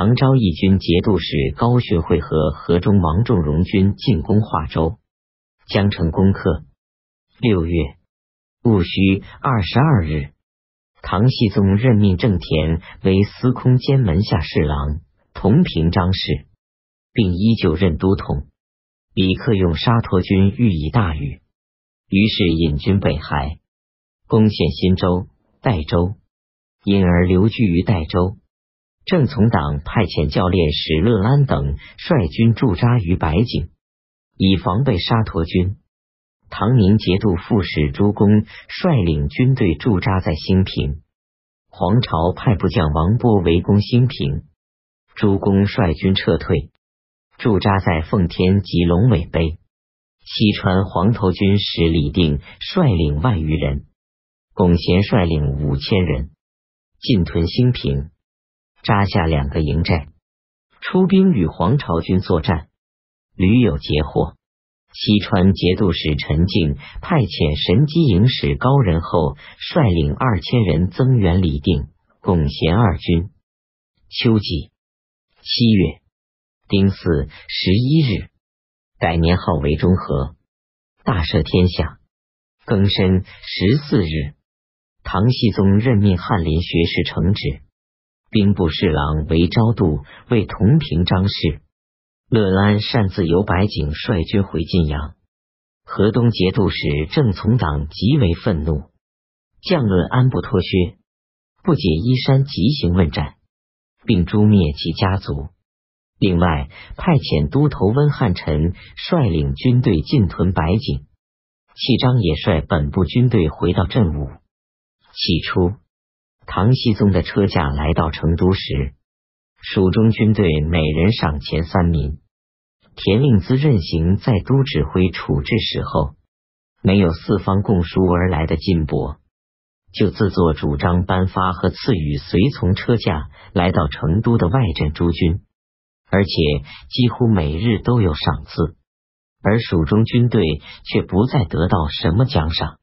唐昭义军节度使高学会和河中王仲荣军进攻华州，江城攻克。六月。戊戌二十二日，唐僖宗任命郑田为司空监门下侍郎、同平章事，并依旧任都统。李克用沙陀军欲以大雨，于是引军北海，攻陷新州、代州，因而留居于代州。郑从党派遣教练史乐安等率军驻扎于白井，以防备沙陀军。唐宁节度副使朱公率领军队驻扎在兴平，黄巢派部将王波围攻兴平，朱公率军撤退，驻扎在奉天及龙尾碑。西川黄头军使李定率领万余人，龚贤率领五千人进屯兴平，扎下两个营寨，出兵与黄巢军作战，屡有截获。西川节度使陈敬派遣神机营使高仁厚率领二千人增援李定、贡贤二军。秋季七月丁巳十一日，改年号为中和，大赦天下。庚申十四日，唐僖宗任命翰林学士承旨、兵部侍郎韦昭度，为同平章事。乐安擅自由白景率军回晋阳，河东节度使郑从党极为愤怒，将论安不脱靴，不解衣衫，急行问斩，并诛灭其家族。另外派遣都头温汉臣率领军队进屯白井，契章也率本部军队回到镇武。起初，唐僖宗的车驾来到成都时。蜀中军队每人赏钱三民。田令孜任行在都指挥处置时候，没有四方共书而来的金帛，就自作主张颁发和赐予随从车驾来到成都的外镇诸军，而且几乎每日都有赏赐，而蜀中军队却不再得到什么奖赏。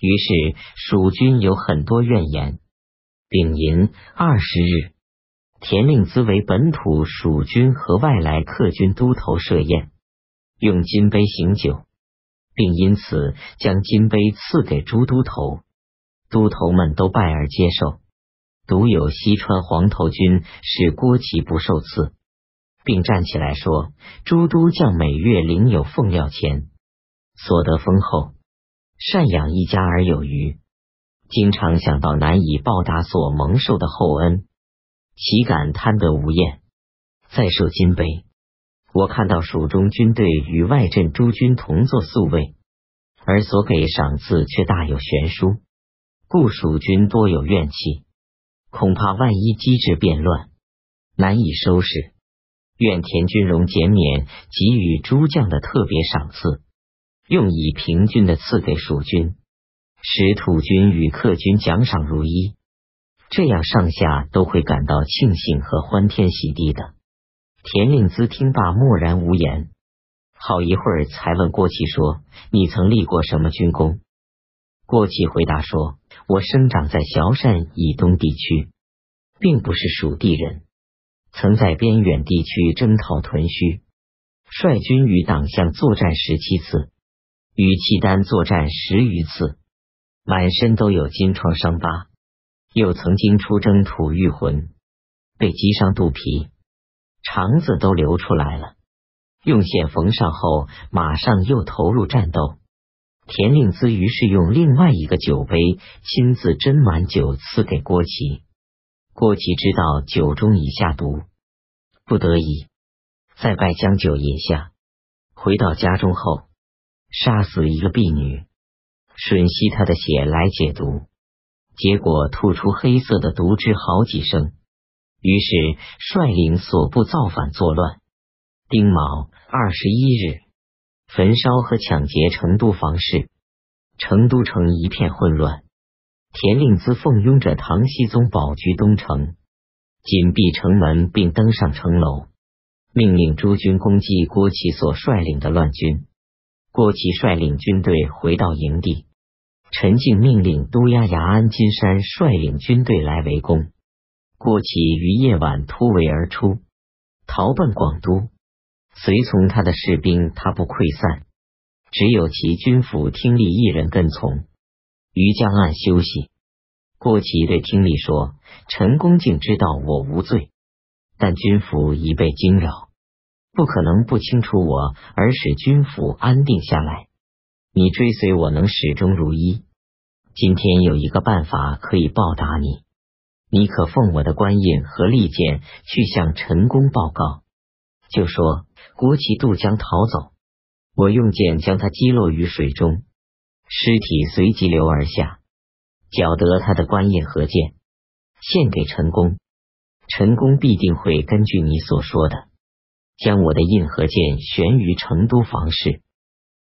于是蜀军有很多怨言。丙寅二十日。田令孜为本土蜀军和外来客军都头设宴，用金杯行酒，并因此将金杯赐给诸都头，都头们都拜而接受。独有西川黄头军使郭启不受赐，并站起来说：“诸都将每月领有奉料钱，所得丰厚，赡养一家而有余，经常想到难以报答所蒙受的厚恩。”岂敢贪得无厌？再受金杯，我看到蜀中军队与外镇诸军同坐宿卫，而所给赏赐却大有悬殊，故蜀军多有怨气，恐怕万一机制变乱，难以收拾。愿田军容减免给予诸将的特别赏赐，用以平均的赐给蜀军，使土军与客军奖赏如一。这样上下都会感到庆幸和欢天喜地的。田令孜听罢默然无言，好一会儿才问郭启说：“你曾立过什么军功？”郭启回答说：“我生长在萧山以东地区，并不是蜀地人，曾在边远地区征讨屯须，率军与党项作战十七次，与契丹作战十余次，满身都有金创伤疤。”又曾经出征吐玉浑，被击伤肚皮，肠子都流出来了。用线缝上后，马上又投入战斗。田令孜于是用另外一个酒杯，亲自斟满酒赐给郭琪。郭琪知道酒中已下毒，不得已再拜将酒饮下。回到家中后，杀死一个婢女，吮吸他的血来解毒。结果吐出黑色的毒汁好几升，于是率领所部造反作乱。丁卯二十一日，焚烧和抢劫成都房市，成都城一片混乱。田令孜奉拥着唐僖宗保居东城，紧闭城门，并登上城楼，命令诸军攻击郭启所率领的乱军。郭启率领军队回到营地。陈静命令都押牙安金山率领军队来围攻，郭启于夜晚突围而出，逃奔广都。随从他的士兵，他不溃散，只有其军府听力一人跟从。于江岸休息。郭启对听力说：“陈公竟知道我无罪，但军府已被惊扰，不可能不清楚我而使军府安定下来。你追随我能始终如一。今天有一个办法可以报答你，你可奉我的官印和利剑去向陈公报告，就说。”郭启渡江逃走，我用剑将他击落于水中，尸体随即流而下。缴得他的官印和剑，献给陈公，陈公必定会根据你所说的，将我的印和剑悬于成都房室，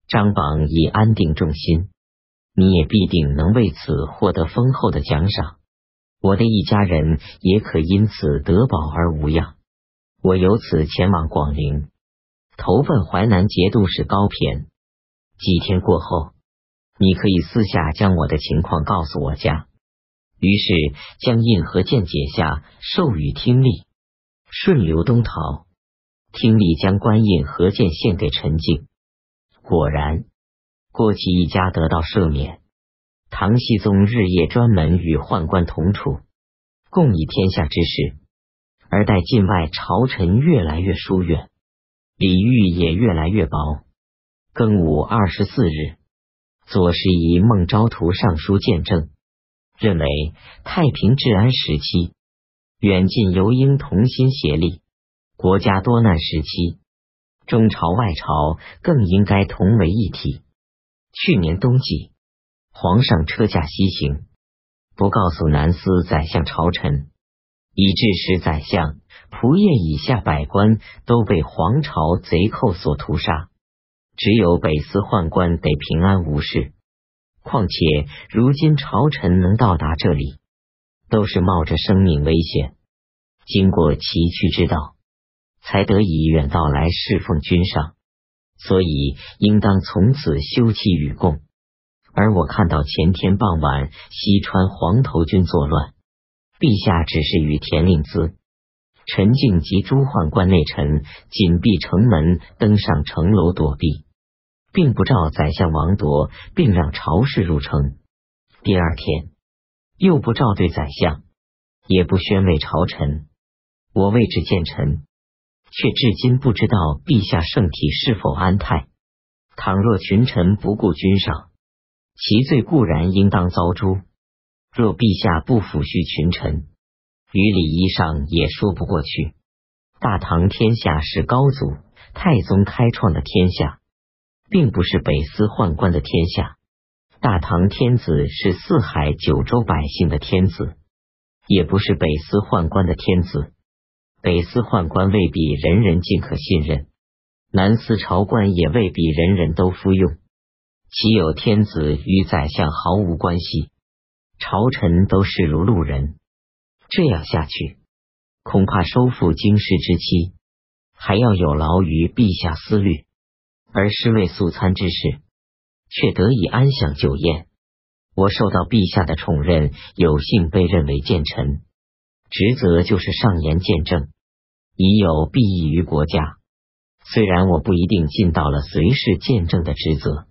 张榜以安定众心。你也必定能为此获得丰厚的奖赏，我的一家人也可因此得保而无恙。我由此前往广陵。投奔淮南节度使高骈。几天过后，你可以私下将我的情况告诉我家。于是将印和剑解下，授予听力，顺流东逃。听力将官印和剑献给陈静。果然，郭启一家得到赦免。唐僖宗日夜专门与宦官同处，共议天下之事，而待境外朝臣越来越疏远。李煜也越来越薄。庚午二十四日，左拾遗孟昭图上书见证，认为太平治安时期，远近尤应同心协力；国家多难时期，中朝外朝更应该同为一体。去年冬季，皇上车驾西行，不告诉南司宰相朝臣。以致使宰相、仆射以下百官都被皇朝贼寇所屠杀，只有北司宦官得平安无事。况且如今朝臣能到达这里，都是冒着生命危险，经过崎岖之道，才得以远道来侍奉君上，所以应当从此休戚与共。而我看到前天傍晚，西川黄头军作乱。陛下只是与田令孜、陈静及诸宦官内臣紧闭城门，登上城楼躲避，并不召宰相王铎，并让朝士入城。第二天又不召对宰相，也不宣慰朝臣。我为之见臣，却至今不知道陛下圣体是否安泰。倘若群臣不顾君上，其罪固然应当遭诛。若陛下不抚恤群臣，于礼仪上也说不过去。大唐天下是高祖、太宗开创的天下，并不是北司宦官的天下。大唐天子是四海九州百姓的天子，也不是北司宦官的天子。北司宦官未必人人尽可信任，南司朝官也未必人人都服用。岂有天子与宰相毫无关系？朝臣都视如路人，这样下去，恐怕收复京师之期，还要有劳于陛下思虑；而侍卫素餐之事，却得以安享酒宴。我受到陛下的宠任，有幸被认为谏臣，职责就是上言见证，已有裨益于国家。虽然我不一定尽到了随侍见证的职责，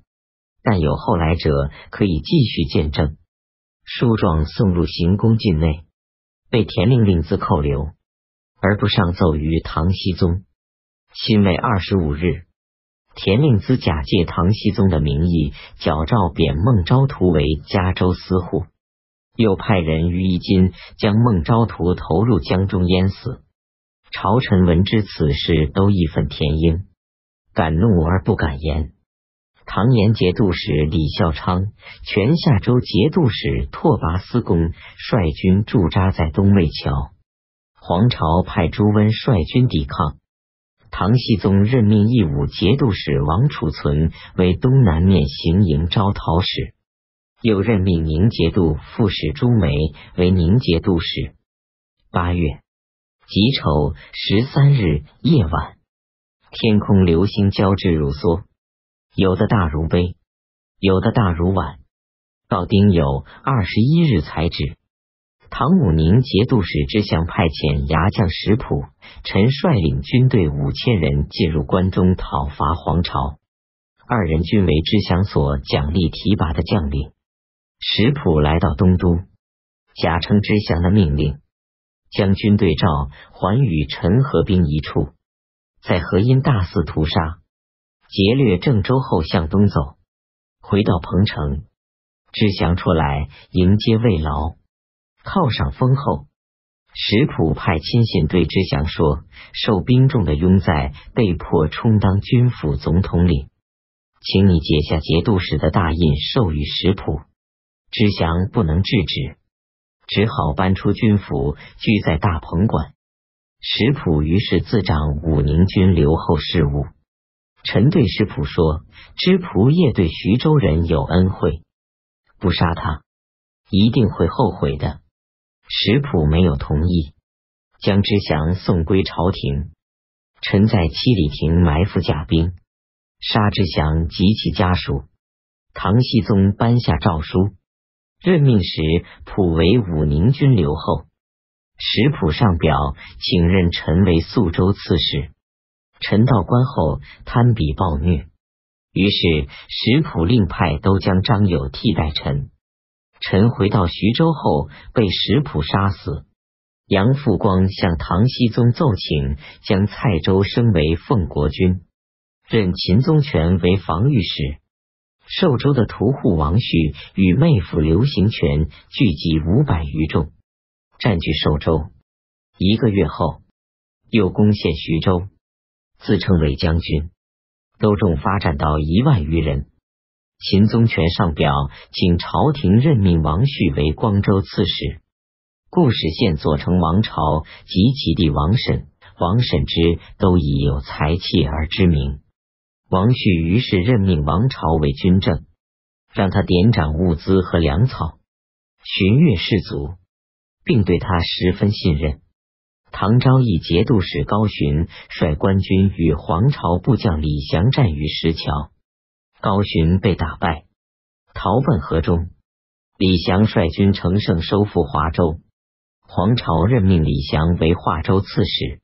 但有后来者可以继续见证。书状送入行宫境内，被田令令自扣留，而不上奏于唐僖宗。辛未二十五日，田令孜假借唐僖宗的名义，矫诏贬孟昭图为嘉州司户，又派人于一金将孟昭图投入江中淹死。朝臣闻知此事，都义愤填膺，敢怒而不敢言。唐延节度使李孝昌、全夏州节度使拓跋思恭率军驻扎在东魏桥，黄巢派朱温率军抵抗。唐僖宗任命义武节度使王储存为东南面行营招讨使，又任命宁节度副使朱梅为宁节度使。八月己丑十三日夜晚，天空流星交织如梭。有的大如杯，有的大如碗。到丁酉二十一日才止。唐武宁节度使之祥派遣牙将石普、陈率领军队五千人进入关中讨伐黄巢，二人均为知祥所奖励提拔的将领。石普来到东都，假称知祥的命令，将军队召还与陈合兵一处，在河阴大肆屠杀，劫掠郑州后向东走，回到彭城，知祥出来迎接慰劳。犒赏丰厚，石普派亲信对知祥说：“受兵众的拥在，被迫充当军府总统领，请你解下节度使的大印，授予石普。”知祥不能制止，只好搬出军府，居在大鹏馆。石普于是自掌武宁军留后事务。臣对石普说：“知仆夜对徐州人有恩惠，不杀他，一定会后悔的。”石普没有同意，将知祥送归朝廷。臣在七里亭埋伏甲兵，杀知祥及其家属。唐僖宗颁下诏书，任命时普为武宁军留后。石普上表，请任臣为宿州刺史。臣到关后，贪比暴虐，于是石普令派都将张友替代臣。臣回到徐州后，被石普杀死。杨复光向唐僖宗奏请，将蔡州升为奉国军，任秦宗权为防御使。寿州的屠户王旭与妹夫刘行权聚集五百余众，占据寿州。一个月后，又攻陷徐州，自称为将军，都众发展到一万余人。秦宗权上表，请朝廷任命王旭为光州刺史。固始县左丞王朝及其弟王审、王审之都已有才气而知名。王旭于是任命王朝为军政，让他典掌物资和粮草，巡阅士卒，并对他十分信任。唐昭义节度使高巡率官军与黄巢部将李祥战于石桥。高巡被打败，逃奔河中。李祥率军乘胜收复华州，黄巢任命李祥为华州刺史。